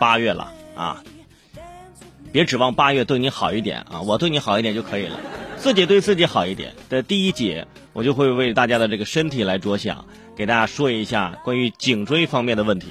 八月了啊，别指望八月对你好一点啊，我对你好一点就可以了，自己对自己好一点。的第一节，我就会为大家的这个身体来着想，给大家说一下关于颈椎方面的问题。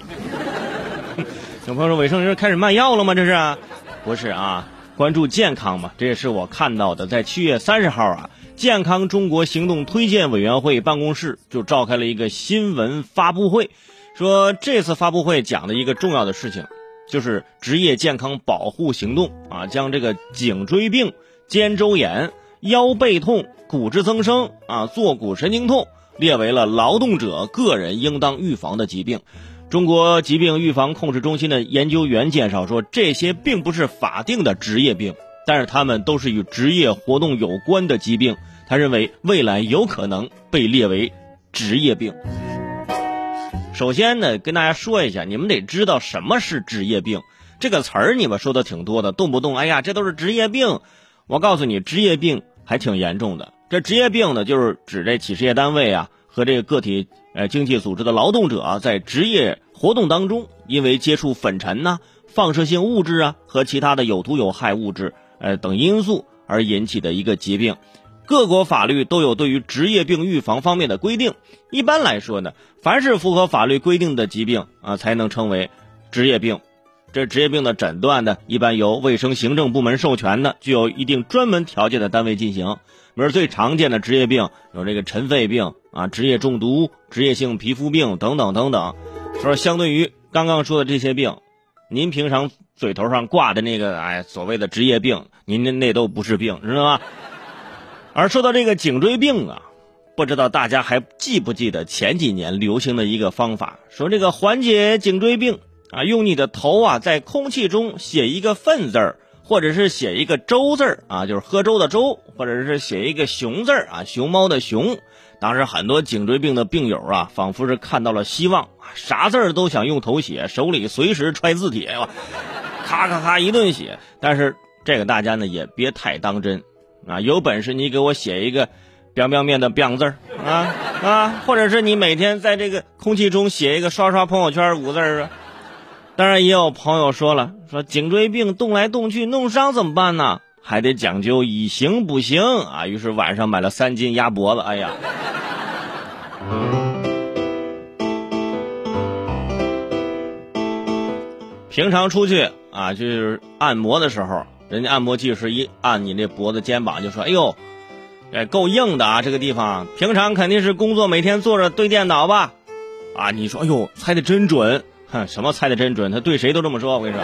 有朋友说，伟生是开始卖药了吗？这是？不是啊，关注健康嘛，这也是我看到的。在七月三十号啊，健康中国行动推荐委员会办公室就召开了一个新闻发布会，说这次发布会讲的一个重要的事情。就是职业健康保护行动啊，将这个颈椎病、肩周炎、腰背痛、骨质增生啊、坐骨神经痛列为了劳动者个人应当预防的疾病。中国疾病预防控制中心的研究员介绍说，这些并不是法定的职业病，但是他们都是与职业活动有关的疾病。他认为未来有可能被列为职业病。首先呢，跟大家说一下，你们得知道什么是职业病这个词儿，你们说的挺多的，动不动哎呀，这都是职业病。我告诉你，职业病还挺严重的。这职业病呢，就是指这企事业单位啊和这个个体呃经济组织的劳动者在职业活动当中，因为接触粉尘呐、放射性物质啊和其他的有毒有害物质呃等因素而引起的一个疾病。各国法律都有对于职业病预防方面的规定。一般来说呢，凡是符合法律规定的疾病啊，才能称为职业病。这职业病的诊断呢，一般由卫生行政部门授权的、具有一定专门条件的单位进行。比如最常见的职业病有这个尘肺病啊、职业中毒、职业性皮肤病等等等等。说相对于刚刚说的这些病，您平常嘴头上挂的那个哎所谓的职业病，您那那都不是病，知道吗？而说到这个颈椎病啊，不知道大家还记不记得前几年流行的一个方法，说这个缓解颈椎病啊，用你的头啊在空气中写一个“粪”字儿，或者是写一个“粥”字儿啊，就是喝粥的粥，或者是写一个“熊”字儿啊，熊猫的熊。当时很多颈椎病的病友啊，仿佛是看到了希望，啥字儿都想用头写，手里随时揣字帖，咔咔咔一顿写。但是这个大家呢也别太当真。啊，有本事你给我写一个“表表面”的“表”字儿啊啊，或者是你每天在这个空气中写一个“刷刷朋友圈”五字儿啊。当然，也有朋友说了，说颈椎病动来动去弄伤怎么办呢？还得讲究以形补形啊。于是晚上买了三斤鸭脖子，哎呀，平常出去啊，就是按摩的时候。人家按摩技师一按你这脖子肩膀，就说：“哎呦，哎够硬的啊！这个地方平常肯定是工作，每天坐着对电脑吧？啊，你说，哎呦，猜的真准！哼，什么猜的真准？他对谁都这么说。我跟你说，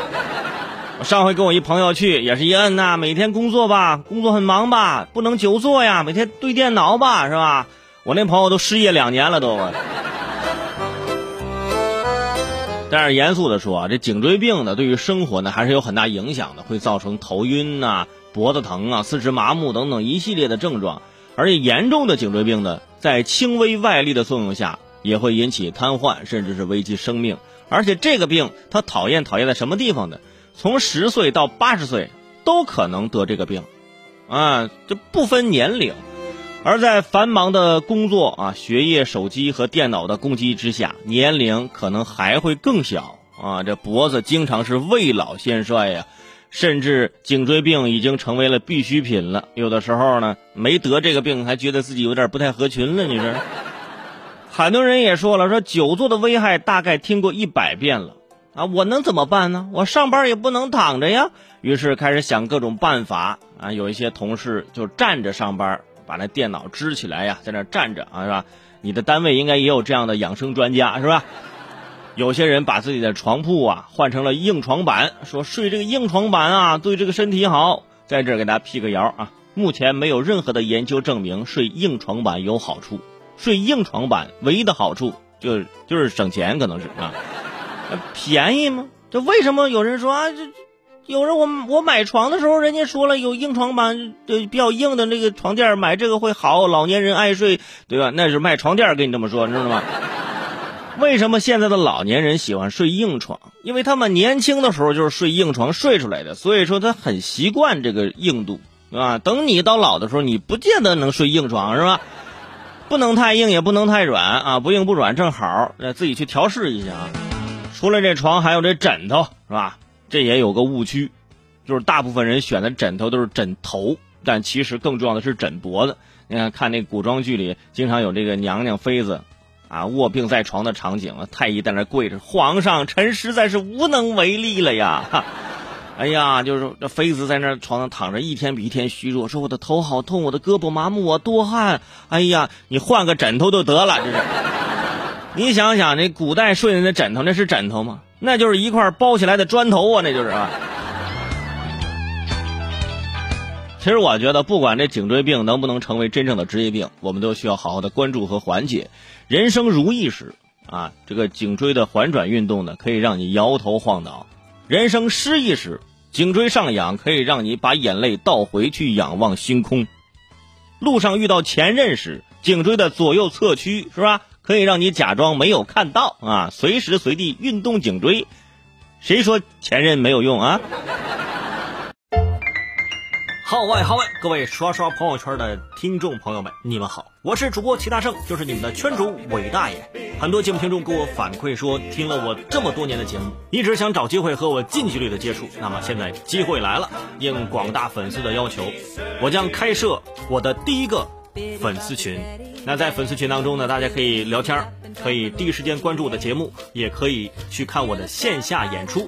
我上回跟我一朋友去，也是一摁呐，每天工作吧，工作很忙吧，不能久坐呀，每天对电脑吧，是吧？我那朋友都失业两年了都。”但是严肃的说啊，这颈椎病呢，对于生活呢还是有很大影响的，会造成头晕呐、脖子疼啊、四肢麻木等等一系列的症状。而且严重的颈椎病呢，在轻微外力的作用下，也会引起瘫痪，甚至是危及生命。而且这个病它讨厌讨厌在什么地方呢？从十岁到八十岁都可能得这个病，啊，这不分年龄。而在繁忙的工作啊、学业、手机和电脑的攻击之下，年龄可能还会更小啊。这脖子经常是未老先衰呀，甚至颈椎病已经成为了必需品了。有的时候呢，没得这个病还觉得自己有点不太合群了。你说，很多人也说了，说久坐的危害大概听过一百遍了啊。我能怎么办呢？我上班也不能躺着呀。于是开始想各种办法啊。有一些同事就站着上班。把那电脑支起来呀，在那站着啊，是吧？你的单位应该也有这样的养生专家，是吧？有些人把自己的床铺啊换成了硬床板，说睡这个硬床板啊对这个身体好。在这儿给大家辟个谣啊，目前没有任何的研究证明睡硬床板有好处。睡硬床板唯一的好处就就是省钱，可能是啊，便宜吗？这为什么有人说啊这？有人我我买床的时候，人家说了有硬床板，对比较硬的那个床垫买这个会好，老年人爱睡，对吧？那是卖床垫跟你这么说，你知道吗？为什么现在的老年人喜欢睡硬床？因为他们年轻的时候就是睡硬床睡出来的，所以说他很习惯这个硬度，对吧？等你到老的时候，你不见得能睡硬床，是吧？不能太硬，也不能太软啊，不硬不软正好，自己去调试一下啊。除了这床，还有这枕头，是吧？这也有个误区，就是大部分人选的枕头都是枕头，但其实更重要的是枕脖子。你看，看那古装剧里，经常有这个娘娘妃子，啊，卧病在床的场景了，太医在那跪着，皇上，臣实在是无能为力了呀！哎呀，就是这妃子在那床上躺着，一天比一天虚弱，说我的头好痛，我的胳膊麻木，我多汗。哎呀，你换个枕头就得了，这是。你想想，那古代睡的那枕头，那是枕头吗？那就是一块包起来的砖头啊，那就是啊。其实我觉得，不管这颈椎病能不能成为真正的职业病，我们都需要好好的关注和缓解。人生如意时啊，这个颈椎的环转运动呢，可以让你摇头晃脑；人生失意时，颈椎上仰可以让你把眼泪倒回去仰望星空；路上遇到前任时，颈椎的左右侧屈是吧？可以让你假装没有看到啊，随时随地运动颈椎。谁说前任没有用啊？号外号外！各位刷刷朋友圈的听众朋友们，你们好，我是主播齐大圣，就是你们的圈主伟大爷。很多节目听众给我反馈说，听了我这么多年的节目，一直想找机会和我近距离的接触。那么现在机会来了，应广大粉丝的要求，我将开设我的第一个粉丝群。那在粉丝群当中呢，大家可以聊天，可以第一时间关注我的节目，也可以去看我的线下演出。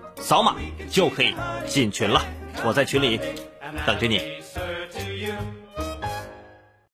扫码就可以进群了，我在群里等着你。